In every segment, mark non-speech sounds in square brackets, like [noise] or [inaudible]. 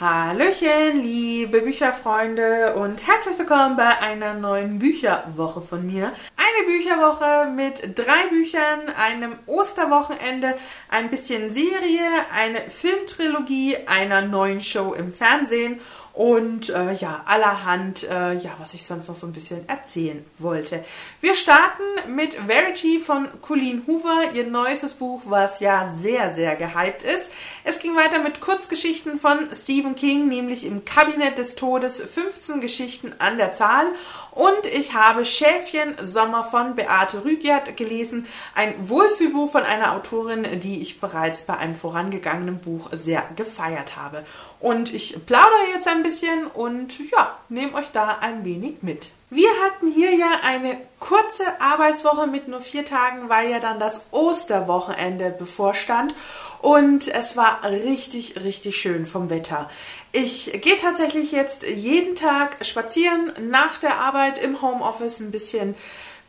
Hallöchen, liebe Bücherfreunde und herzlich willkommen bei einer neuen Bücherwoche von mir. Eine Bücherwoche mit drei Büchern, einem Osterwochenende, ein bisschen Serie, eine Filmtrilogie, einer neuen Show im Fernsehen und äh, ja, allerhand, äh, ja, was ich sonst noch so ein bisschen erzählen wollte. Wir starten mit Verity von Colleen Hoover, ihr neuestes Buch, was ja sehr, sehr gehypt ist. Es ging weiter mit Kurzgeschichten von Stephen King, nämlich im Kabinett des Todes, 15 Geschichten an der Zahl. Und ich habe Schäfchen Sommer von Beate Rügert gelesen, ein Wohlfühlbuch von einer Autorin, die ich bereits bei einem vorangegangenen Buch sehr gefeiert habe. Und ich plaudere jetzt ein bisschen und ja, nehme euch da ein wenig mit. Wir hatten hier ja eine kurze Arbeitswoche mit nur vier Tagen, weil ja dann das Osterwochenende bevorstand. Und es war richtig, richtig schön vom Wetter. Ich gehe tatsächlich jetzt jeden Tag spazieren nach der Arbeit im Homeoffice ein bisschen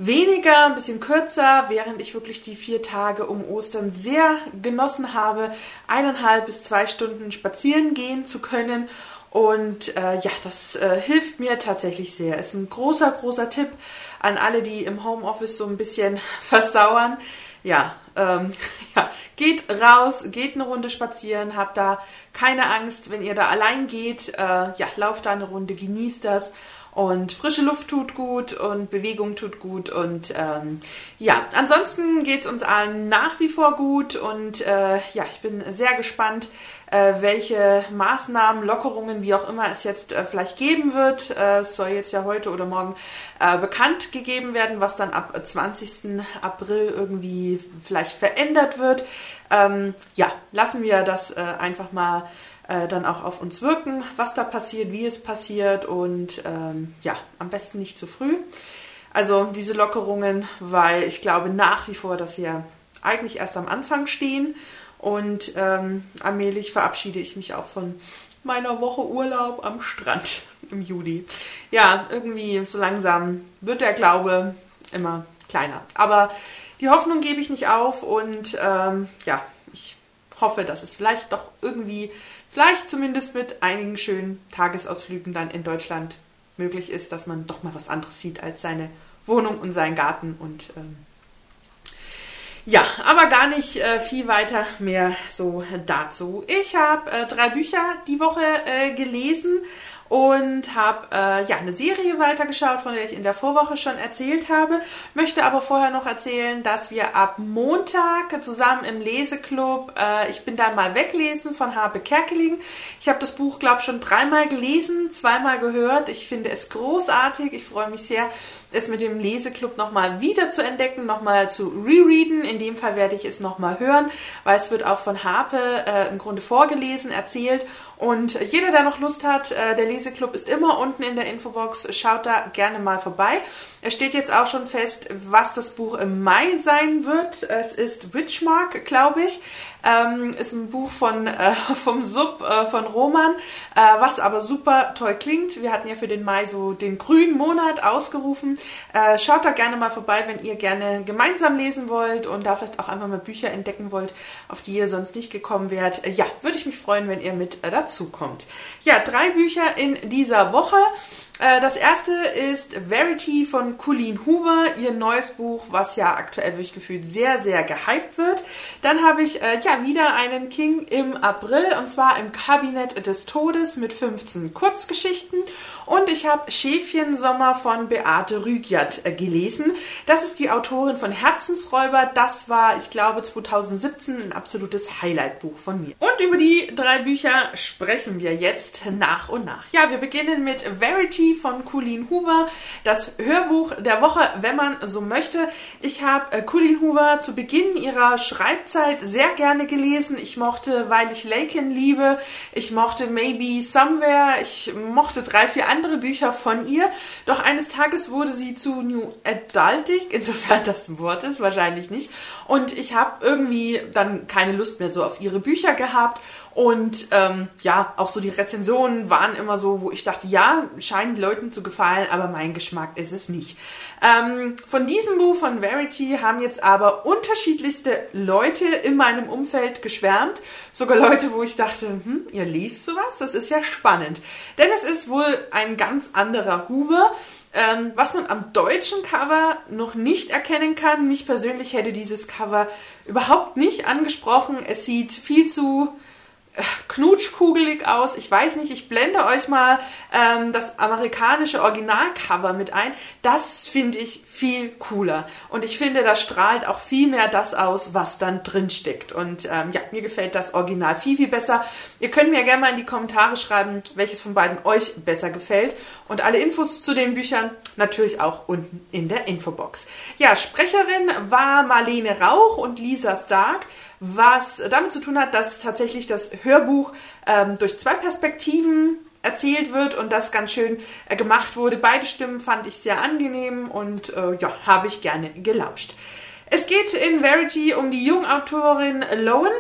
weniger, ein bisschen kürzer, während ich wirklich die vier Tage um Ostern sehr genossen habe, eineinhalb bis zwei Stunden spazieren gehen zu können. Und äh, ja, das äh, hilft mir tatsächlich sehr. Ist ein großer, großer Tipp an alle, die im Homeoffice so ein bisschen [laughs] versauern. Ja, ähm, [laughs] ja, geht raus, geht eine Runde spazieren, habt da keine Angst, wenn ihr da allein geht. Äh, ja, lauft da eine Runde, genießt das und frische Luft tut gut und Bewegung tut gut. Und ähm, ja, ansonsten geht es uns allen nach wie vor gut. Und äh, ja, ich bin sehr gespannt, äh, welche Maßnahmen, Lockerungen, wie auch immer es jetzt äh, vielleicht geben wird. Äh, es soll jetzt ja heute oder morgen äh, bekannt gegeben werden, was dann ab 20. April irgendwie vielleicht verändert wird. Ähm, ja, lassen wir das äh, einfach mal äh, dann auch auf uns wirken, was da passiert, wie es passiert und ähm, ja, am besten nicht zu früh. Also diese Lockerungen, weil ich glaube nach wie vor, dass wir eigentlich erst am Anfang stehen und ähm, allmählich verabschiede ich mich auch von meiner Woche Urlaub am Strand [laughs] im Juli. Ja, irgendwie so langsam wird der Glaube immer kleiner. Aber die Hoffnung gebe ich nicht auf und ähm, ja, ich hoffe, dass es vielleicht doch irgendwie vielleicht zumindest mit einigen schönen Tagesausflügen dann in Deutschland möglich ist, dass man doch mal was anderes sieht als seine Wohnung und seinen Garten und ähm, ja, aber gar nicht äh, viel weiter mehr so dazu. Ich habe äh, drei Bücher die Woche äh, gelesen und habe äh, ja eine Serie weitergeschaut, von der ich in der Vorwoche schon erzählt habe. Möchte aber vorher noch erzählen, dass wir ab Montag zusammen im Leseclub äh, Ich bin dann mal weglesen von Habe Kerkeling. Ich habe das Buch, glaube schon dreimal gelesen, zweimal gehört. Ich finde es großartig. Ich freue mich sehr, es mit dem Leseclub nochmal wieder zu entdecken, nochmal zu rereaden. In dem Fall werde ich es nochmal hören, weil es wird auch von Harpe äh, im Grunde vorgelesen, erzählt und jeder, der noch Lust hat, äh, der Leseclub ist immer unten in der Infobox. Schaut da gerne mal vorbei. Es steht jetzt auch schon fest, was das Buch im Mai sein wird. Es ist Witchmark, glaube ich. Ähm, ist ein Buch von, äh, [laughs] vom Sub äh, von Roman, äh, was aber super toll klingt. Wir hatten ja für den Mai so den grünen Monat ausgerufen. Äh, schaut da gerne mal vorbei, wenn ihr gerne gemeinsam lesen wollt und da vielleicht auch einfach mal Bücher entdecken wollt, auf die ihr sonst nicht gekommen wärt. Äh, ja, würde ich mich freuen, wenn ihr mit äh, dazu kommt. Ja, drei Bücher in dieser Woche. Äh, das erste ist Verity von Colleen Hoover, ihr neues Buch, was ja aktuell wirklich gefühlt sehr, sehr gehypt wird. Dann habe ich äh, ja wieder einen King im April und zwar im Kabinett des Todes mit 15 Kurzgeschichten. Und ich habe Schäfchensommer von Beate Rügjat äh, gelesen. Das ist die Autorin von Herzensräuber. Das war, ich glaube, 2017 ein absolutes Highlight-Buch von mir. Und über die drei Bücher sprechen wir jetzt nach und nach. Ja, wir beginnen mit Verity von Colleen Hoover, das Hörbuch der Woche, wenn man so möchte. Ich habe äh, Colleen Hoover zu Beginn ihrer Schreibzeit sehr gerne gelesen. Ich mochte Weil ich Laken liebe. Ich mochte Maybe Somewhere. Ich mochte drei, vier andere Bücher von ihr. Doch eines Tages wurde sie zu New Adultig, insofern das ein Wort ist, wahrscheinlich nicht. Und ich habe irgendwie dann keine Lust mehr so auf ihre Bücher gehabt Und ähm, ja, auch so die Rezensionen waren immer so, wo ich dachte, ja, scheinen Leuten zu gefallen, aber mein Geschmack ist es nicht. Ähm, von diesem Buch von Verity haben jetzt aber unterschiedlichste Leute in meinem Umfeld geschwärmt. Sogar Leute, wo ich dachte, hm, ihr liest sowas? Das ist ja spannend. Denn es ist wohl ein ganz anderer Hoover. Ähm, was man am deutschen Cover noch nicht erkennen kann, mich persönlich hätte dieses Cover überhaupt nicht angesprochen. Es sieht viel zu knutschkugelig aus. Ich weiß nicht, ich blende euch mal ähm, das amerikanische Originalcover mit ein. Das finde ich viel cooler. Und ich finde, da strahlt auch viel mehr das aus, was dann drin steckt. Und ähm, ja, mir gefällt das Original viel, viel besser. Ihr könnt mir gerne mal in die Kommentare schreiben, welches von beiden euch besser gefällt. Und alle Infos zu den Büchern natürlich auch unten in der Infobox. Ja, Sprecherin war Marlene Rauch und Lisa Stark was damit zu tun hat, dass tatsächlich das Hörbuch ähm, durch zwei Perspektiven erzählt wird und das ganz schön äh, gemacht wurde. Beide Stimmen fand ich sehr angenehm und äh, ja, habe ich gerne gelauscht. Es geht in Verity um die Jungautorin Lowen.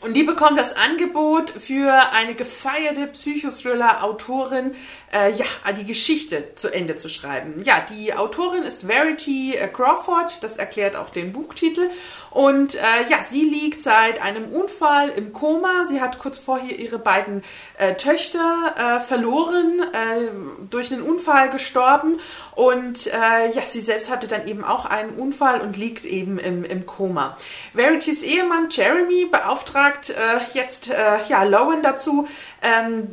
Und die bekommt das Angebot für eine gefeierte Psychothriller-Autorin, äh, ja, die Geschichte zu Ende zu schreiben. Ja, die Autorin ist Verity äh, Crawford, das erklärt auch den Buchtitel. Und äh, ja, sie liegt seit einem Unfall im Koma. Sie hat kurz vorher ihre beiden äh, Töchter äh, verloren, äh, durch einen Unfall gestorben. Und äh, ja, sie selbst hatte dann eben auch einen Unfall und liegt eben im, im Koma. Verity's Ehemann Jeremy beauftragt äh, jetzt äh, ja, Lowen dazu, ähm,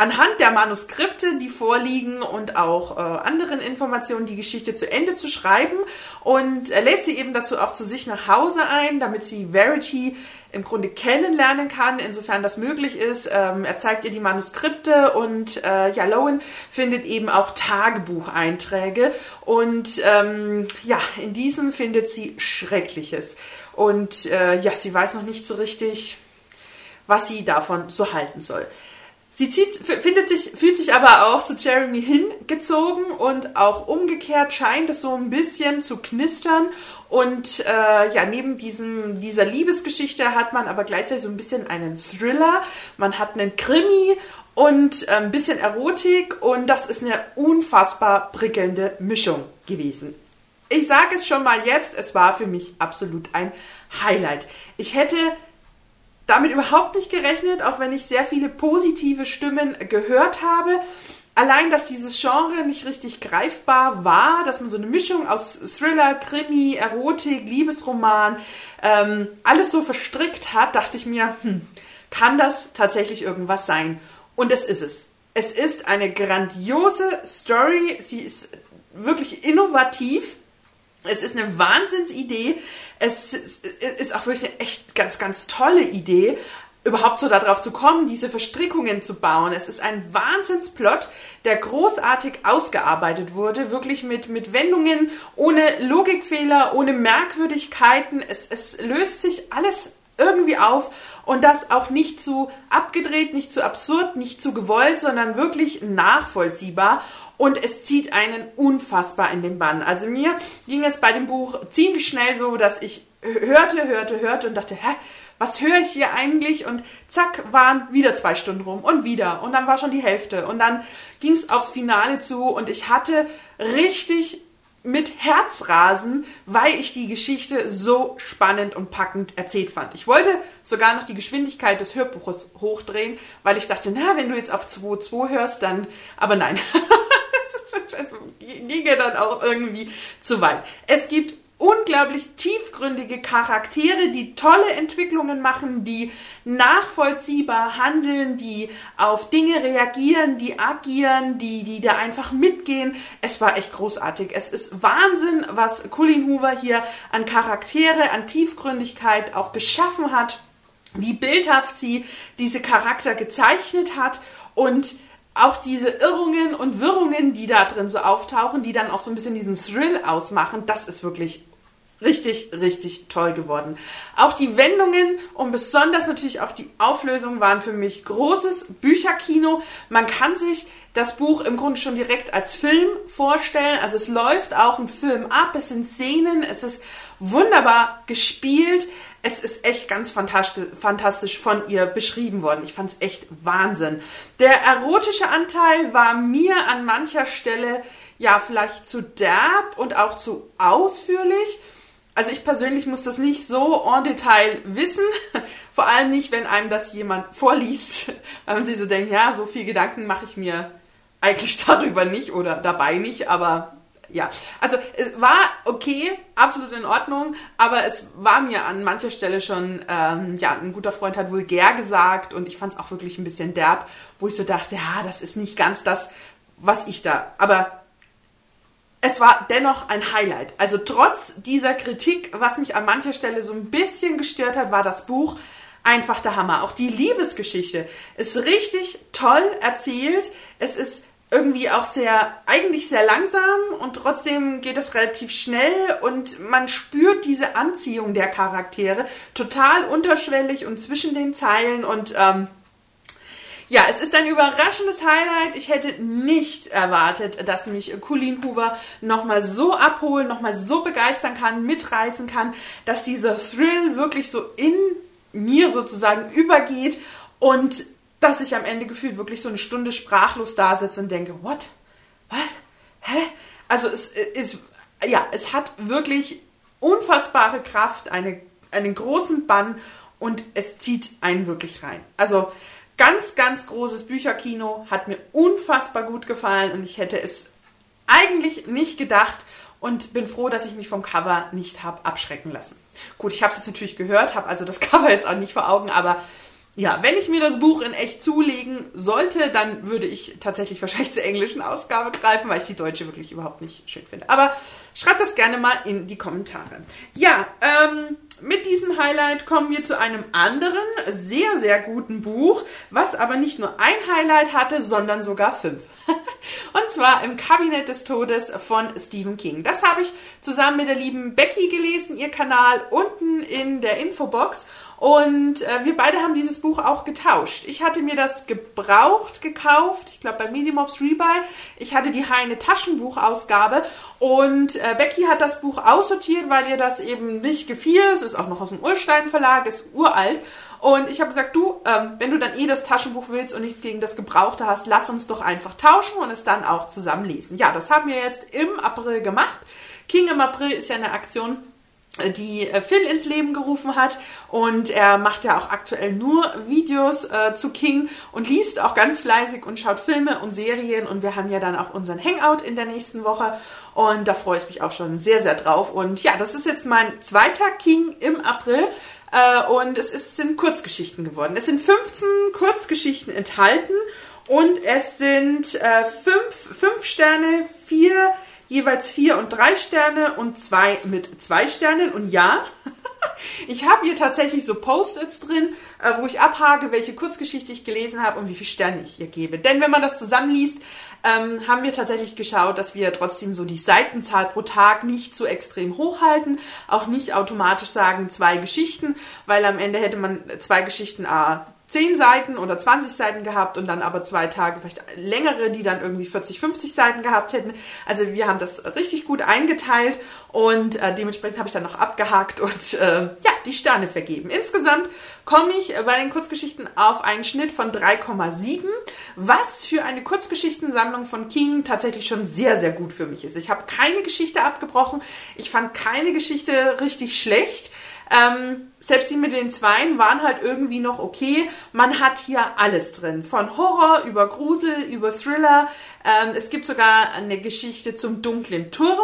anhand der Manuskripte, die vorliegen und auch äh, anderen Informationen die Geschichte zu Ende zu schreiben und er lädt sie eben dazu auch zu sich nach Hause ein, damit sie Verity im Grunde kennenlernen kann, insofern das möglich ist. Ähm, er zeigt ihr die Manuskripte und äh, ja, Lowen findet eben auch Tagebucheinträge und ähm, ja, in diesen findet sie Schreckliches. Und äh, ja, sie weiß noch nicht so richtig, was sie davon so halten soll. Sie zieht, findet sich, fühlt sich aber auch zu Jeremy hingezogen und auch umgekehrt scheint es so ein bisschen zu knistern. Und äh, ja, neben diesem, dieser Liebesgeschichte hat man aber gleichzeitig so ein bisschen einen Thriller. Man hat einen Krimi und äh, ein bisschen Erotik und das ist eine unfassbar prickelnde Mischung gewesen. Ich sage es schon mal jetzt, es war für mich absolut ein Highlight. Ich hätte damit überhaupt nicht gerechnet, auch wenn ich sehr viele positive Stimmen gehört habe. Allein, dass dieses Genre nicht richtig greifbar war, dass man so eine Mischung aus Thriller, Krimi, Erotik, Liebesroman, ähm, alles so verstrickt hat, dachte ich mir, hm, kann das tatsächlich irgendwas sein? Und es ist es. Es ist eine grandiose Story. Sie ist wirklich innovativ. Es ist eine Wahnsinnsidee es ist auch wirklich eine echt ganz, ganz tolle Idee, überhaupt so darauf zu kommen, diese Verstrickungen zu bauen. Es ist ein Wahnsinnsplot, der großartig ausgearbeitet wurde, wirklich mit, mit Wendungen, ohne Logikfehler, ohne Merkwürdigkeiten. Es, es löst sich alles irgendwie auf und das auch nicht zu abgedreht, nicht zu absurd, nicht zu gewollt, sondern wirklich nachvollziehbar und es zieht einen unfassbar in den Bann. Also mir ging es bei dem Buch ziemlich schnell so, dass ich hörte, hörte, hörte und dachte, hä, was höre ich hier eigentlich? Und zack, waren wieder zwei Stunden rum und wieder. Und dann war schon die Hälfte. Und dann ging es aufs Finale zu und ich hatte richtig mit Herzrasen, weil ich die Geschichte so spannend und packend erzählt fand. Ich wollte sogar noch die Geschwindigkeit des Hörbuches hochdrehen, weil ich dachte, na, wenn du jetzt auf 2.2 hörst, dann, aber nein. [laughs] [laughs] es ginge dann auch irgendwie zu weit. Es gibt unglaublich tiefgründige Charaktere, die tolle Entwicklungen machen, die nachvollziehbar handeln, die auf Dinge reagieren, die agieren, die, die da einfach mitgehen. Es war echt großartig. Es ist Wahnsinn, was Colleen Hoover hier an Charaktere, an Tiefgründigkeit auch geschaffen hat, wie bildhaft sie diese Charakter gezeichnet hat und auch diese Irrungen und Wirrungen, die da drin so auftauchen, die dann auch so ein bisschen diesen Thrill ausmachen, das ist wirklich richtig, richtig toll geworden. Auch die Wendungen und besonders natürlich auch die Auflösung waren für mich großes Bücherkino. Man kann sich das Buch im Grunde schon direkt als Film vorstellen. Also es läuft auch ein Film ab, es sind Szenen, es ist wunderbar gespielt. Es ist echt ganz fantastisch von ihr beschrieben worden. Ich fand es echt Wahnsinn. Der erotische Anteil war mir an mancher Stelle ja vielleicht zu derb und auch zu ausführlich. Also ich persönlich muss das nicht so en Detail wissen. [laughs] Vor allem nicht, wenn einem das jemand vorliest, [laughs] weil man sich so denkt, ja, so viel Gedanken mache ich mir eigentlich [laughs] darüber nicht oder dabei nicht, aber ja, also es war okay, absolut in Ordnung, aber es war mir an mancher Stelle schon, ähm, ja, ein guter Freund hat vulgär gesagt und ich fand es auch wirklich ein bisschen derb, wo ich so dachte, ja, das ist nicht ganz das, was ich da, aber es war dennoch ein Highlight. Also trotz dieser Kritik, was mich an mancher Stelle so ein bisschen gestört hat, war das Buch einfach der Hammer. Auch die Liebesgeschichte ist richtig toll erzählt. Es ist irgendwie auch sehr, eigentlich sehr langsam und trotzdem geht es relativ schnell und man spürt diese Anziehung der Charaktere total unterschwellig und zwischen den Zeilen und ähm, ja, es ist ein überraschendes Highlight. Ich hätte nicht erwartet, dass mich Colleen Hoover nochmal so abholen, nochmal so begeistern kann, mitreißen kann, dass dieser Thrill wirklich so in mir sozusagen übergeht und dass ich am Ende gefühlt wirklich so eine Stunde sprachlos da sitze und denke, what? Was? Hä? Also es ist, ja, es hat wirklich unfassbare Kraft, eine, einen großen Bann und es zieht einen wirklich rein. Also ganz, ganz großes Bücherkino, hat mir unfassbar gut gefallen und ich hätte es eigentlich nicht gedacht und bin froh, dass ich mich vom Cover nicht habe abschrecken lassen. Gut, ich habe es jetzt natürlich gehört, habe also das [laughs] Cover jetzt auch nicht vor Augen, aber ja, wenn ich mir das Buch in echt zulegen sollte, dann würde ich tatsächlich wahrscheinlich zur englischen Ausgabe greifen, weil ich die deutsche wirklich überhaupt nicht schön finde. Aber schreibt das gerne mal in die Kommentare. Ja, ähm, mit diesem Highlight kommen wir zu einem anderen, sehr, sehr guten Buch, was aber nicht nur ein Highlight hatte, sondern sogar fünf. [laughs] Und zwar im Kabinett des Todes von Stephen King. Das habe ich zusammen mit der lieben Becky gelesen, ihr Kanal unten in der Infobox. Und äh, wir beide haben dieses Buch auch getauscht. Ich hatte mir das gebraucht gekauft, ich glaube bei Medimobs Rebuy. Ich hatte die Heine Taschenbuchausgabe und äh, Becky hat das Buch aussortiert, weil ihr das eben nicht gefiel. Es ist auch noch aus dem Urstein Verlag, ist uralt. Und ich habe gesagt, du, ähm, wenn du dann eh das Taschenbuch willst und nichts gegen das Gebrauchte hast, lass uns doch einfach tauschen und es dann auch zusammen lesen. Ja, das haben wir jetzt im April gemacht. King im April ist ja eine Aktion, die äh, Phil ins Leben gerufen hat. Und er macht ja auch aktuell nur Videos äh, zu King und liest auch ganz fleißig und schaut Filme und Serien. Und wir haben ja dann auch unseren Hangout in der nächsten Woche. Und da freue ich mich auch schon sehr, sehr drauf. Und ja, das ist jetzt mein zweiter King im April. Äh, und es ist, sind Kurzgeschichten geworden. Es sind 15 Kurzgeschichten enthalten. Und es sind äh, fünf, fünf Sterne, vier jeweils vier und drei Sterne und zwei mit zwei Sternen. Und ja, [laughs] ich habe hier tatsächlich so Post-its drin, äh, wo ich abhake, welche Kurzgeschichte ich gelesen habe und wie viele Sterne ich ihr gebe. Denn wenn man das zusammenliest, ähm, haben wir tatsächlich geschaut, dass wir trotzdem so die Seitenzahl pro Tag nicht so extrem hochhalten, auch nicht automatisch sagen zwei Geschichten, weil am Ende hätte man zwei Geschichten A 10 Seiten oder 20 Seiten gehabt und dann aber zwei Tage vielleicht längere, die dann irgendwie 40, 50 Seiten gehabt hätten. Also wir haben das richtig gut eingeteilt und äh, dementsprechend habe ich dann noch abgehakt und äh, ja, die Sterne vergeben. Insgesamt komme ich bei den Kurzgeschichten auf einen Schnitt von 3,7, was für eine Kurzgeschichtensammlung von King tatsächlich schon sehr, sehr gut für mich ist. Ich habe keine Geschichte abgebrochen, ich fand keine Geschichte richtig schlecht. Ähm, selbst die mit den Zweien waren halt irgendwie noch okay. Man hat hier alles drin. Von Horror über Grusel, über Thriller. Ähm, es gibt sogar eine Geschichte zum dunklen Turm.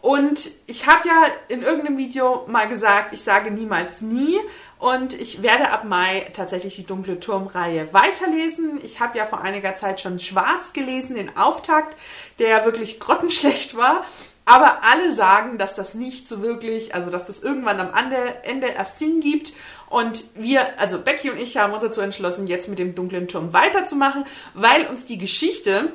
Und ich habe ja in irgendeinem Video mal gesagt, ich sage niemals nie. Und ich werde ab Mai tatsächlich die Dunkle Turmreihe weiterlesen. Ich habe ja vor einiger Zeit schon Schwarz gelesen, den Auftakt, der wirklich grottenschlecht war. Aber alle sagen, dass das nicht so wirklich, also dass das irgendwann am Ende erst Sinn gibt. Und wir, also Becky und ich haben uns dazu entschlossen, jetzt mit dem dunklen Turm weiterzumachen, weil uns die Geschichte,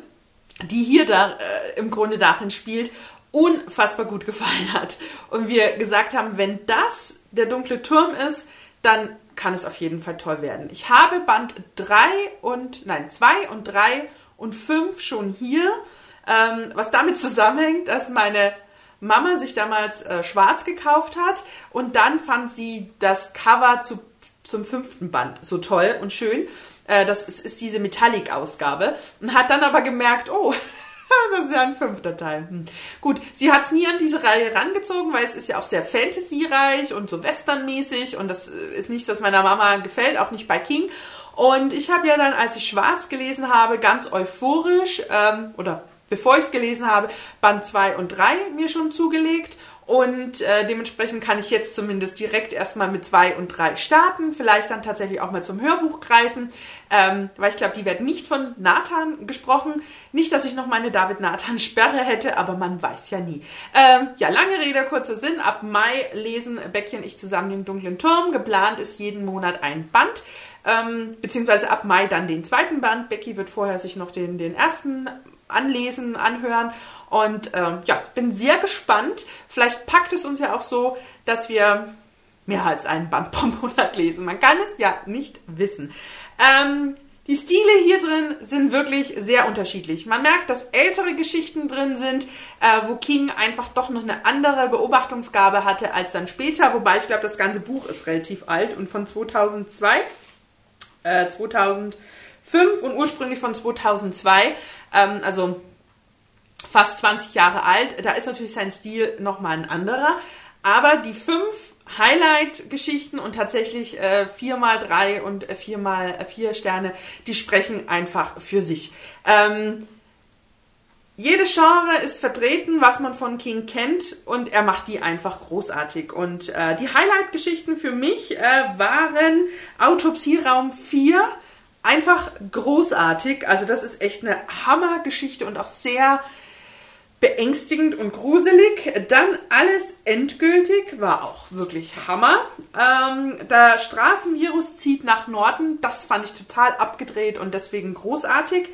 die hier da äh, im Grunde darin spielt, unfassbar gut gefallen hat. Und wir gesagt haben, wenn das der dunkle Turm ist, dann kann es auf jeden Fall toll werden. Ich habe Band 3 und, nein, 2 und 3 und 5 schon hier. Ähm, was damit zusammenhängt, dass meine Mama sich damals äh, schwarz gekauft hat und dann fand sie das Cover zu, zum fünften Band so toll und schön. Äh, das ist, ist diese Metallic-Ausgabe und hat dann aber gemerkt, oh, [laughs] das ist ja ein fünfter Teil. Hm. Gut, sie hat es nie an diese Reihe rangezogen, weil es ist ja auch sehr fantasyreich und so westernmäßig und das äh, ist nichts, das meiner Mama gefällt, auch nicht bei King. Und ich habe ja dann, als ich Schwarz gelesen habe, ganz euphorisch, ähm, oder bevor ich es gelesen habe, Band 2 und 3 mir schon zugelegt. Und äh, dementsprechend kann ich jetzt zumindest direkt erstmal mit 2 und 3 starten, vielleicht dann tatsächlich auch mal zum Hörbuch greifen, ähm, weil ich glaube, die werden nicht von Nathan gesprochen. Nicht, dass ich noch meine David Nathan-Sperre hätte, aber man weiß ja nie. Ähm, ja, lange Rede, kurzer Sinn. Ab Mai lesen Becky und ich zusammen den dunklen Turm. Geplant ist jeden Monat ein Band ähm, beziehungsweise ab Mai dann den zweiten Band. Becky wird vorher sich noch den, den ersten anlesen, anhören. Und ähm, ja, bin sehr gespannt. Vielleicht packt es uns ja auch so, dass wir mehr als einen Band pro Monat lesen. Man kann es ja nicht wissen. Ähm, die Stile hier drin sind wirklich sehr unterschiedlich. Man merkt, dass ältere Geschichten drin sind, äh, wo King einfach doch noch eine andere Beobachtungsgabe hatte als dann später. Wobei ich glaube, das ganze Buch ist relativ alt und von 2002 äh, 2005 und ursprünglich von 2002, ähm, also fast 20 Jahre alt. Da ist natürlich sein Stil nochmal ein anderer. Aber die fünf Highlight-Geschichten und tatsächlich äh, 4x3 und 4x4 äh, Sterne, die sprechen einfach für sich. Ähm, jede Genre ist vertreten, was man von King kennt und er macht die einfach großartig. Und äh, die Highlight-Geschichten für mich äh, waren Autopsieraum 4. Einfach großartig. Also das ist echt eine Hammergeschichte und auch sehr beängstigend und gruselig. Dann alles endgültig, war auch wirklich Hammer. Ähm, der Straßenvirus zieht nach Norden, das fand ich total abgedreht und deswegen großartig.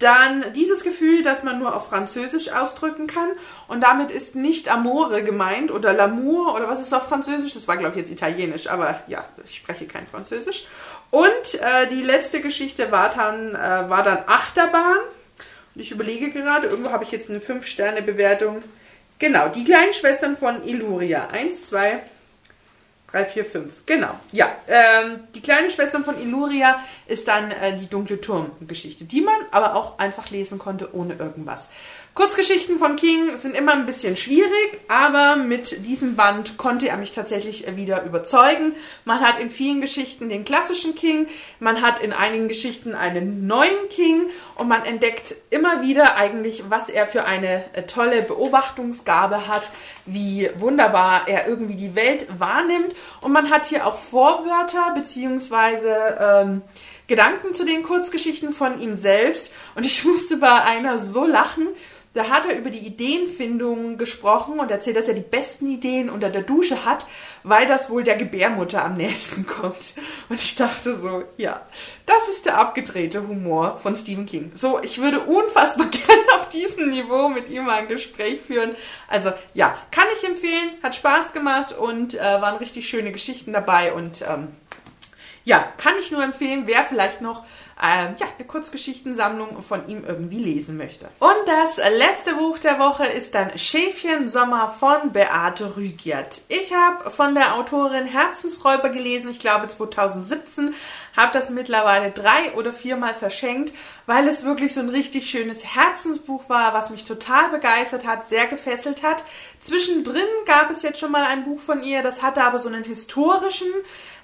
Dann dieses Gefühl, dass man nur auf Französisch ausdrücken kann. Und damit ist nicht Amore gemeint oder L'amour oder was ist auf Französisch? Das war, glaube ich, jetzt Italienisch, aber ja, ich spreche kein Französisch. Und äh, die letzte Geschichte war dann, äh, war dann Achterbahn. Und ich überlege gerade, irgendwo habe ich jetzt eine 5-Sterne-Bewertung. Genau, die kleinen Schwestern von Illuria. Eins, zwei, 3, 4, 5. Genau. Ja, ähm, die kleine Schwester von Illuria ist dann äh, die dunkle Turmgeschichte, die man aber auch einfach lesen konnte ohne irgendwas. Kurzgeschichten von King sind immer ein bisschen schwierig, aber mit diesem Band konnte er mich tatsächlich wieder überzeugen. Man hat in vielen Geschichten den klassischen King, man hat in einigen Geschichten einen neuen King und man entdeckt immer wieder eigentlich, was er für eine äh, tolle Beobachtungsgabe hat, wie wunderbar er irgendwie die Welt wahrnimmt. Und man hat hier auch Vorwörter beziehungsweise ähm, Gedanken zu den Kurzgeschichten von ihm selbst. Und ich [laughs] musste bei einer so lachen, da hat er über die Ideenfindung gesprochen und erzählt, dass er die besten Ideen unter der Dusche hat, weil das wohl der Gebärmutter am nächsten [laughs] kommt. Und ich dachte so, ja, das ist der abgedrehte Humor von Stephen King. So, ich würde unfassbar [laughs] gerne auf diesem Niveau mit ihm ein Gespräch führen. Also ja, kann ich empfehlen, hat Spaß gemacht und äh, waren richtig schöne Geschichten dabei und ähm, ja, kann ich nur empfehlen, wer vielleicht noch ähm, ja, eine Kurzgeschichtensammlung von ihm irgendwie lesen möchte. Und das letzte Buch der Woche ist dann Schäfchen Sommer von Beate Rügiert. Ich habe von der Autorin Herzensräuber gelesen, ich glaube 2017, habe das mittlerweile drei oder viermal verschenkt, weil es wirklich so ein richtig schönes Herzensbuch war, was mich total begeistert hat, sehr gefesselt hat. Zwischendrin gab es jetzt schon mal ein Buch von ihr, das hatte aber so einen historischen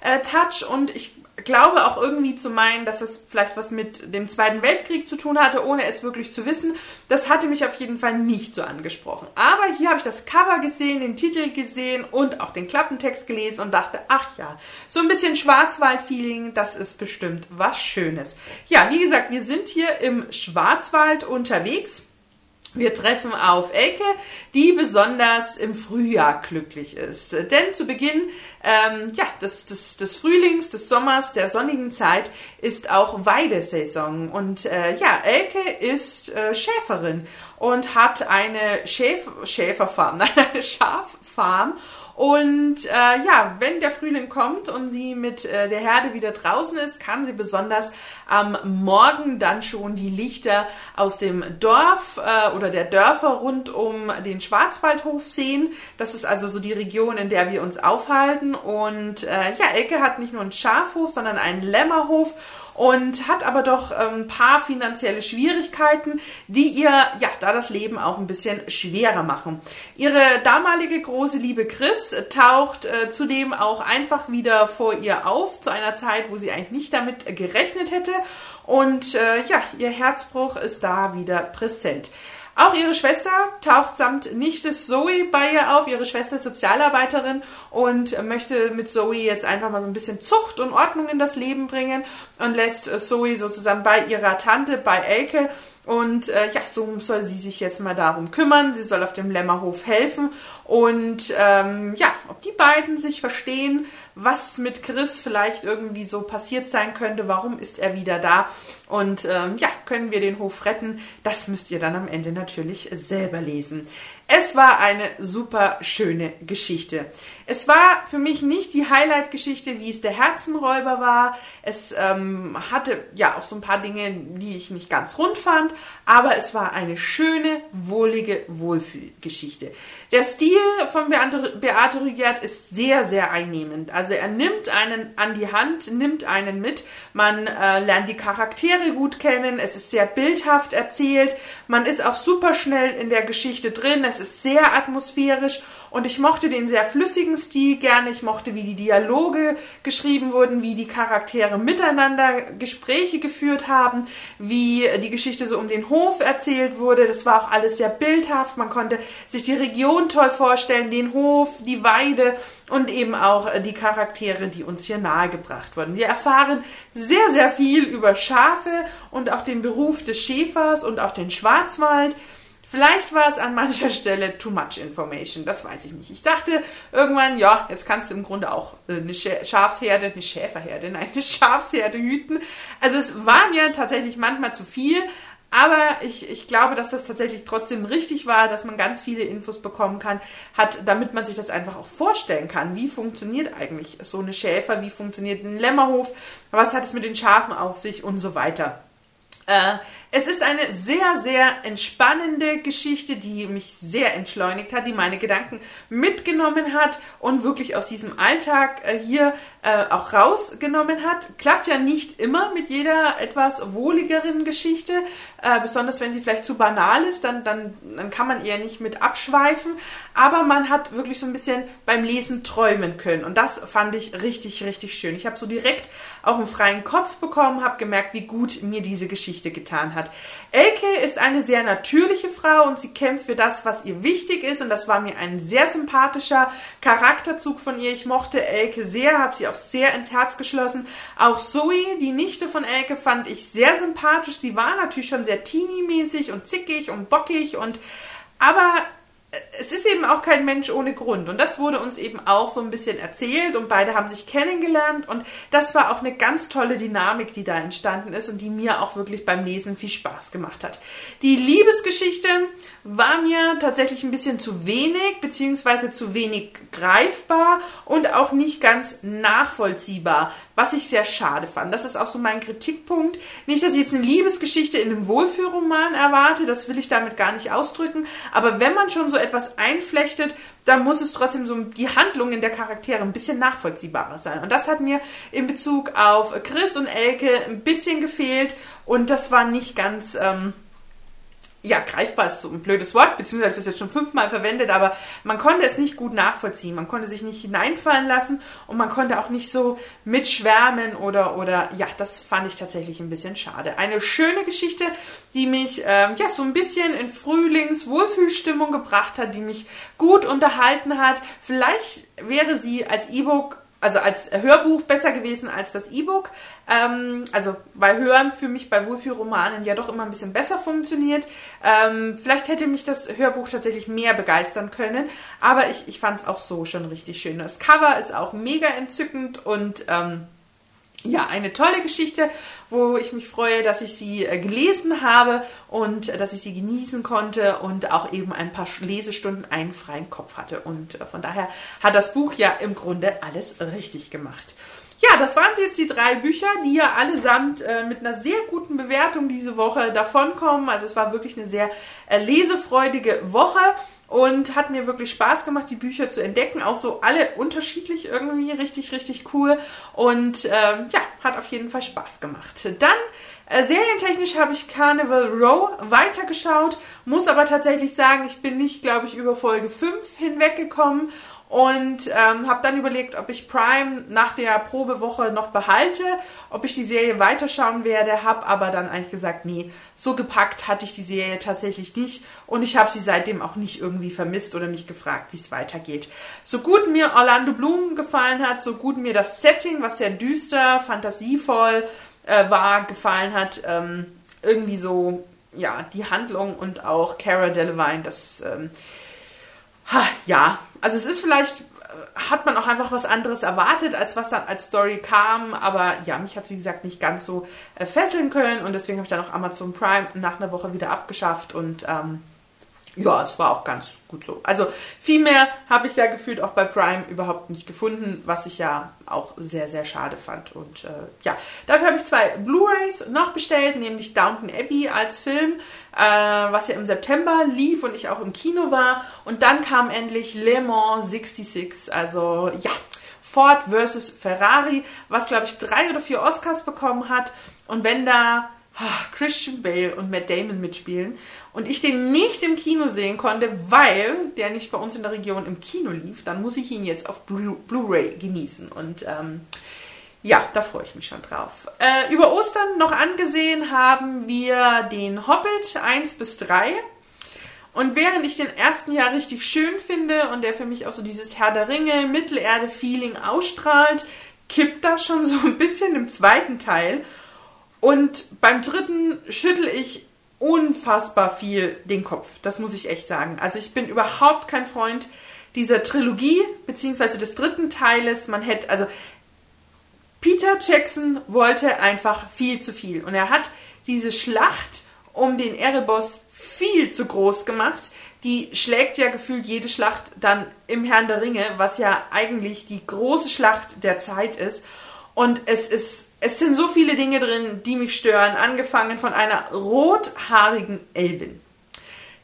äh, Touch und ich glaube auch irgendwie zu meinen, dass es vielleicht was mit dem Zweiten Weltkrieg zu tun hatte, ohne es wirklich zu wissen. Das hatte mich auf jeden Fall nicht so angesprochen. Aber hier habe ich das Cover gesehen, den Titel gesehen und auch den Klappentext gelesen und dachte, ach ja, so ein bisschen Schwarzwald-Feeling, das ist bestimmt was Schönes. Ja, wie gesagt, wir sind hier im Schwarzwald unterwegs. Wir treffen auf Elke, die besonders im Frühjahr glücklich ist. Denn zu Beginn ähm, ja, des, des, des Frühlings, des Sommers, der sonnigen Zeit ist auch Weidesaison. Und äh, ja, Elke ist äh, Schäferin und hat eine Schäf Schäferfarm, [laughs] nein, eine Schaffarm Und äh, ja, wenn der Frühling kommt und sie mit äh, der Herde wieder draußen ist, kann sie besonders am Morgen dann schon die Lichter aus dem Dorf äh, oder der Dörfer rund um den Schwarzwaldhof sehen. Das ist also so die Region, in der wir uns aufhalten. Und äh, ja, Elke hat nicht nur einen Schafhof, sondern einen Lämmerhof und hat aber doch ein ähm, paar finanzielle Schwierigkeiten, die ihr ja da das Leben auch ein bisschen schwerer machen. Ihre damalige große Liebe Chris taucht äh, zudem auch einfach wieder vor ihr auf, zu einer Zeit, wo sie eigentlich nicht damit gerechnet hätte. Und äh, ja, ihr Herzbruch ist da wieder präsent. Auch ihre Schwester taucht samt Nichte Zoe bei ihr auf. Ihre Schwester ist Sozialarbeiterin und möchte mit Zoe jetzt einfach mal so ein bisschen Zucht und Ordnung in das Leben bringen und lässt Zoe sozusagen bei ihrer Tante, bei Elke. Und äh, ja, so soll sie sich jetzt mal darum kümmern. Sie soll auf dem Lämmerhof helfen. Und ähm, ja, ob die beiden sich verstehen, was mit Chris vielleicht irgendwie so passiert sein könnte, warum ist er wieder da und ähm, ja, können wir den Hof retten, das müsst ihr dann am Ende natürlich selber lesen. Es war eine super schöne Geschichte. Es war für mich nicht die Highlight-Geschichte, wie es der Herzenräuber war. Es ähm, hatte ja auch so ein paar Dinge, die ich nicht ganz rund fand, aber es war eine schöne, wohlige Wohlfühlgeschichte. Der Stil von Beate, Beate Rügert ist sehr, sehr einnehmend. Also er nimmt einen an die Hand, nimmt einen mit. Man äh, lernt die Charaktere gut kennen. Es ist sehr bildhaft erzählt. Man ist auch super schnell in der Geschichte drin. Es ist sehr atmosphärisch und ich mochte den sehr flüssigen Stil gerne. Ich mochte, wie die Dialoge geschrieben wurden, wie die Charaktere miteinander Gespräche geführt haben, wie die Geschichte so um den Hof erzählt wurde. Das war auch alles sehr bildhaft. Man konnte sich die Region toll vorstellen, den Hof, die Weide und eben auch die Charaktere, die uns hier nahegebracht wurden. Wir erfahren sehr, sehr viel über Schafe und auch den Beruf des Schäfers und auch den Schwarzwald. Vielleicht war es an mancher Stelle too much information, das weiß ich nicht. Ich dachte irgendwann, ja, jetzt kannst du im Grunde auch eine Schafsherde, eine Schäferherde, nein, eine [laughs] Schafsherde hüten. Also es war mir tatsächlich manchmal zu viel, aber ich, ich glaube, dass das tatsächlich trotzdem richtig war, dass man ganz viele Infos bekommen kann, hat, damit man sich das einfach auch vorstellen kann. Wie funktioniert eigentlich so eine Schäfer? Wie funktioniert ein Lämmerhof? Was hat es mit den Schafen auf sich und so weiter? Äh, es ist eine sehr, sehr entspannende Geschichte, die mich sehr entschleunigt hat, die meine Gedanken mitgenommen hat und wirklich aus diesem Alltag äh, hier äh, auch rausgenommen hat. Klappt ja nicht immer mit jeder etwas wohligeren Geschichte, äh, besonders wenn sie vielleicht zu banal ist, dann, dann, dann kann man eher nicht mit abschweifen. Aber man hat wirklich so ein bisschen beim Lesen träumen können und das fand ich richtig, richtig schön. Ich habe so direkt auch einen freien Kopf bekommen, habe gemerkt, wie gut mir diese Geschichte getan hat hat. Elke ist eine sehr natürliche Frau und sie kämpft für das, was ihr wichtig ist und das war mir ein sehr sympathischer Charakterzug von ihr. Ich mochte Elke sehr, habe sie auch sehr ins Herz geschlossen. Auch Zoe, die Nichte von Elke, fand ich sehr sympathisch. Sie war natürlich schon sehr teenie-mäßig und zickig und bockig und aber es ist eben auch kein Mensch ohne Grund. Und das wurde uns eben auch so ein bisschen erzählt und beide haben sich kennengelernt. Und das war auch eine ganz tolle Dynamik, die da entstanden ist und die mir auch wirklich beim Lesen viel Spaß gemacht hat. Die Liebesgeschichte war mir tatsächlich ein bisschen zu wenig, beziehungsweise zu wenig greifbar und auch nicht ganz nachvollziehbar was ich sehr schade fand. Das ist auch so mein Kritikpunkt. Nicht, dass ich jetzt eine Liebesgeschichte in einem Wohlfühlroman erwarte, das will ich damit gar nicht ausdrücken, aber wenn man schon so etwas einflechtet, dann muss es trotzdem so die Handlungen der Charaktere ein bisschen nachvollziehbarer sein. Und das hat mir in Bezug auf Chris und Elke ein bisschen gefehlt und das war nicht ganz... Ähm, ja, greifbar ist so ein blödes Wort, beziehungsweise habe ich das jetzt schon fünfmal verwendet, aber man konnte es nicht gut nachvollziehen. Man konnte sich nicht hineinfallen lassen und man konnte auch nicht so mitschwärmen oder, oder, ja, das fand ich tatsächlich ein bisschen schade. Eine schöne Geschichte, die mich, ähm, ja, so ein bisschen in Frühlings-Wohlfühlstimmung gebracht hat, die mich gut unterhalten hat. Vielleicht wäre sie als E-Book also als Hörbuch besser gewesen als das E-Book. Ähm, also weil Hören für mich bei Wohlfühlromanen ja doch immer ein bisschen besser funktioniert. Ähm, vielleicht hätte mich das Hörbuch tatsächlich mehr begeistern können, aber ich, ich fand es auch so schon richtig schön. Das Cover ist auch mega entzückend und ähm, ja, eine tolle Geschichte, wo ich mich freue, dass ich sie äh, gelesen habe und äh, dass ich sie genießen konnte und auch eben ein paar Lesestunden einen freien Kopf hatte. Und äh, von daher hat das Buch ja im Grunde alles richtig gemacht. Ja, das waren jetzt die drei Bücher, die ja allesamt äh, mit einer sehr guten Bewertung diese Woche davonkommen. Also es war wirklich eine sehr äh, lesefreudige Woche und hat mir wirklich Spaß gemacht, die Bücher zu entdecken. Auch so alle unterschiedlich irgendwie, richtig, richtig cool. Und ähm, ja, hat auf jeden Fall Spaß gemacht. Dann äh, serientechnisch habe ich Carnival Row weitergeschaut, muss aber tatsächlich sagen, ich bin nicht, glaube ich, über Folge 5 hinweggekommen und ähm, habe dann überlegt, ob ich Prime nach der Probewoche noch behalte, ob ich die Serie weiterschauen werde, habe aber dann eigentlich gesagt, nee, so gepackt hatte ich die Serie tatsächlich nicht und ich habe sie seitdem auch nicht irgendwie vermisst oder mich gefragt, wie es weitergeht. So gut mir Orlando Bloom gefallen hat, so gut mir das Setting, was sehr düster, fantasievoll äh, war, gefallen hat, ähm, irgendwie so, ja, die Handlung und auch Cara Delevingne, das, ähm, ha, ja, also es ist vielleicht, äh, hat man auch einfach was anderes erwartet, als was dann als Story kam. Aber ja, mich hat es wie gesagt nicht ganz so äh, fesseln können und deswegen habe ich dann auch Amazon Prime nach einer Woche wieder abgeschafft und ähm, ja, es war auch ganz gut so. Also viel mehr habe ich ja gefühlt auch bei Prime überhaupt nicht gefunden, was ich ja auch sehr, sehr schade fand. Und äh, ja, dafür habe ich zwei Blu-rays noch bestellt, nämlich Downton Abbey als Film, äh, was ja im September lief und ich auch im Kino war. Und dann kam endlich Le Mans 66, also ja, Ford versus Ferrari, was glaube ich drei oder vier Oscars bekommen hat. Und wenn da ach, Christian Bale und Matt Damon mitspielen und ich den nicht im Kino sehen konnte, weil der nicht bei uns in der Region im Kino lief, dann muss ich ihn jetzt auf Blu-ray genießen. Und ähm, ja, da freue ich mich schon drauf. Äh, über Ostern noch angesehen haben wir den Hobbit 1 bis 3. Und während ich den ersten Jahr richtig schön finde und der für mich auch so dieses Herr der Ringe, Mittelerde-Feeling ausstrahlt, kippt das schon so ein bisschen im zweiten Teil. Und beim dritten schüttel ich unfassbar viel den Kopf. Das muss ich echt sagen. Also ich bin überhaupt kein Freund dieser Trilogie, beziehungsweise des dritten Teiles. Man hätte, also Peter Jackson wollte einfach viel zu viel. Und er hat diese Schlacht um den Erebos viel zu groß gemacht. Die schlägt ja gefühlt jede Schlacht dann im Herrn der Ringe, was ja eigentlich die große Schlacht der Zeit ist. Und es ist, es sind so viele Dinge drin, die mich stören, angefangen von einer rothaarigen Elbin,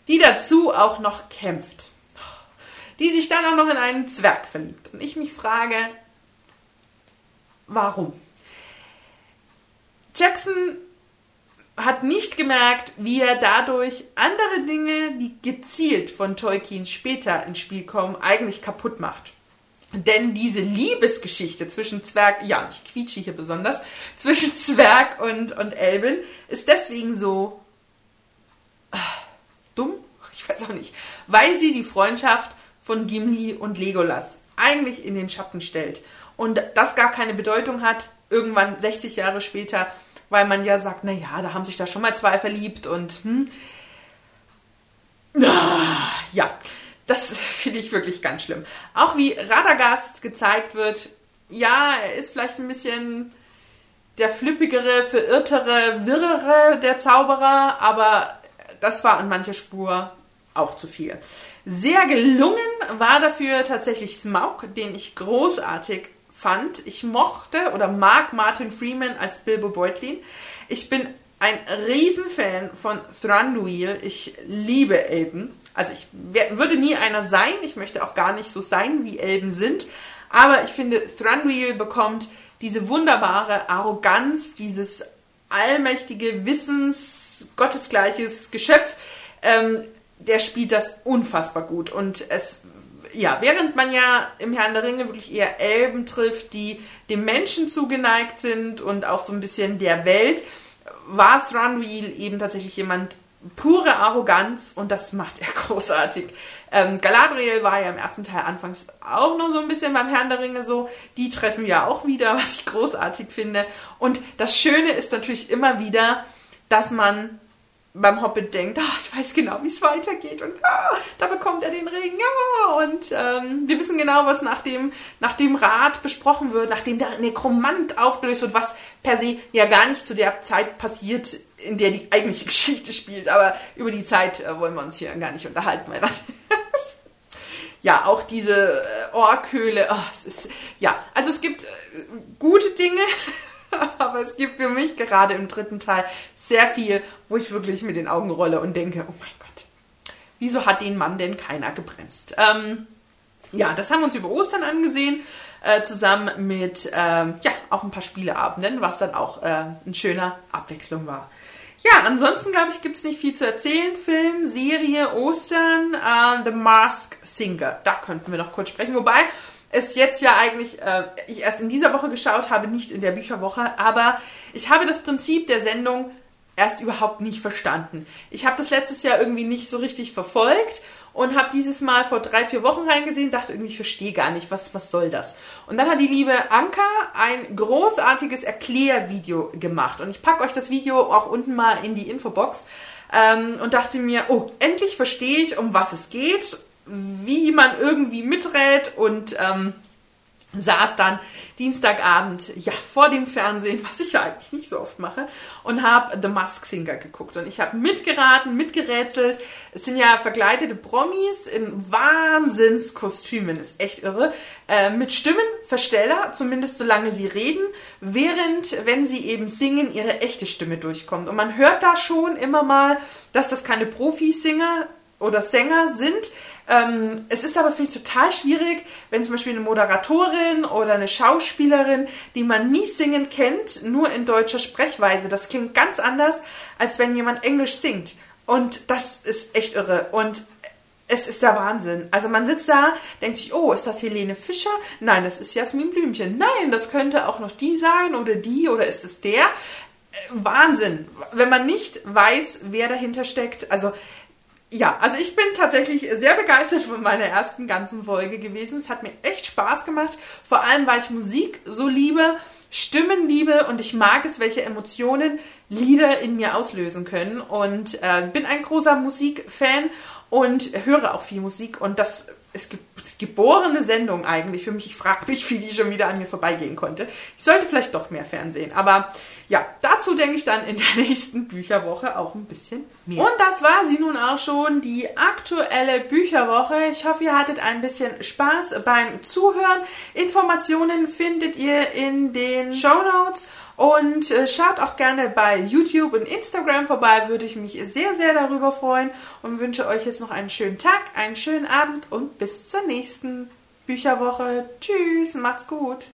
die dazu auch noch kämpft, die sich dann auch noch in einen Zwerg verliebt. Und ich mich frage, warum? Jackson hat nicht gemerkt, wie er dadurch andere Dinge, die gezielt von Tolkien später ins Spiel kommen, eigentlich kaputt macht. Denn diese Liebesgeschichte zwischen Zwerg, ja, ich quietsche hier besonders, zwischen [laughs] Zwerg und, und Elben ist deswegen so äh, dumm, ich weiß auch nicht, weil sie die Freundschaft von Gimli und Legolas eigentlich in den Schatten stellt. Und das gar keine Bedeutung hat, irgendwann 60 Jahre später, weil man ja sagt, na ja, da haben sich da schon mal zwei verliebt und hm. Ah, ja, das [laughs] finde ich wirklich ganz schlimm. Auch wie Radagast gezeigt wird, ja, er ist vielleicht ein bisschen der flippigere, verirrtere, wirrere der Zauberer, aber das war an mancher Spur auch zu viel. Sehr gelungen war dafür tatsächlich Smaug, den ich großartig fand. Ich mochte oder mag Martin Freeman als Bilbo Beutlin. Ich bin ein Riesenfan von Thranduil. Ich liebe Elben. Also ich würde nie einer sein, ich möchte auch gar nicht so sein, wie Elben sind, aber ich finde, Thranduil bekommt diese wunderbare Arroganz, dieses allmächtige Wissens, gottesgleiches Geschöpf, ähm, der spielt das unfassbar gut. Und es, ja, während man ja im Herrn der Ringe wirklich eher Elben trifft, die dem Menschen zugeneigt sind und auch so ein bisschen der Welt, war Thranduil eben tatsächlich jemand, pure Arroganz und das macht er [laughs] großartig. Ähm, Galadriel war ja im ersten Teil anfangs auch noch so ein bisschen beim Herrn der Ringe so. Die treffen ja auch wieder, [laughs] was ich großartig finde. Und das Schöne ist natürlich immer wieder, dass man beim Hobbit denkt, ah, ich weiß genau, wie es weitergeht und ah, da bekommt er den Ring, ja, und ähm, wir wissen genau, was nach dem, nach dem Rat besprochen wird, nachdem der Nekromant aufgelöst wird, was per se ja gar nicht zu der Zeit passiert, in der die eigentliche [laughs] Geschichte spielt, aber über die Zeit äh, wollen wir uns hier gar nicht unterhalten, weil dann [laughs] ja, auch diese äh, Orkhöhle, oh, es ist, ja, also es gibt äh, gute Dinge, [laughs] aber es gibt für mich gerade im dritten Teil sehr viel, wo ich wirklich mit den Augen rolle und denke, oh mein Gott, wieso hat den Mann denn keiner gebremst? Ähm, ja, das haben wir uns über Ostern angesehen, äh, zusammen mit, ähm, ja, auch ein paar Spieleabenden, was dann auch äh, eine schöne Abwechslung war. Ja, ansonsten glaube ich, gibt es nicht viel zu erzählen. Film, Serie, Ostern, äh, The Mask Singer. Da könnten wir noch kurz sprechen. Wobei es jetzt ja eigentlich, äh, ich erst in dieser Woche geschaut habe, nicht in der Bücherwoche, aber ich habe das Prinzip der Sendung erst überhaupt nicht verstanden. Ich habe das letztes Jahr irgendwie nicht so richtig verfolgt und habe dieses Mal vor drei, vier Wochen reingesehen, dachte irgendwie, ich verstehe gar nicht, was, was soll das? Und dann hat die liebe Anka ein großartiges Erklärvideo gemacht und ich packe euch das Video auch unten mal in die Infobox ähm, und dachte mir, oh, endlich verstehe ich, um was es geht, wie man irgendwie miträt und ähm, saß dann Dienstagabend ja vor dem Fernsehen, was ich ja eigentlich nicht so oft mache, und habe The Mask Singer geguckt. Und ich habe mitgeraten, mitgerätselt. Es sind ja verkleidete Promis in Wahnsinnskostümen, ist echt irre, äh, mit Stimmenversteller, zumindest solange sie reden, während, wenn sie eben singen, ihre echte Stimme durchkommt. Und man hört da schon immer mal, dass das keine Profisinger oder Sänger sind, ähm, es ist aber für mich total schwierig, wenn zum Beispiel eine Moderatorin oder eine Schauspielerin, die man nie singen kennt, nur in deutscher Sprechweise, das klingt ganz anders, als wenn jemand Englisch singt. Und das ist echt irre. Und es ist der Wahnsinn. Also man sitzt da, denkt sich, oh, ist das Helene Fischer? Nein, das ist Jasmin Blümchen. Nein, das könnte auch noch die sein oder die oder ist es der? Äh, Wahnsinn. Wenn man nicht weiß, wer dahinter steckt. Also ja, also ich bin tatsächlich sehr begeistert von meiner ersten ganzen Folge gewesen. Es hat mir echt Spaß gemacht, vor allem weil ich Musik so liebe, Stimmen liebe und ich mag es, welche Emotionen Lieder in mir auslösen können und äh, bin ein großer Musikfan und höre auch viel Musik und das ist ge geborene Sendung eigentlich für mich. Ich frage mich, wie die schon wieder an mir vorbeigehen konnte. Ich sollte vielleicht doch mehr Fernsehen, aber ja, dazu denke ich dann in der [laughs] nächsten Bücherwoche auch ein bisschen mehr. Und das war sie nun auch schon, die aktuelle Bücherwoche. Ich hoffe, ihr hattet ein bisschen Spaß beim Zuhören. Informationen findet ihr in den Show Notes. Und äh, schaut auch gerne bei YouTube und Instagram vorbei, würde ich mich sehr, sehr darüber freuen und wünsche euch jetzt noch einen schönen Tag, einen schönen Abend und bis zur nächsten Bücherwoche. Tschüss, macht's gut.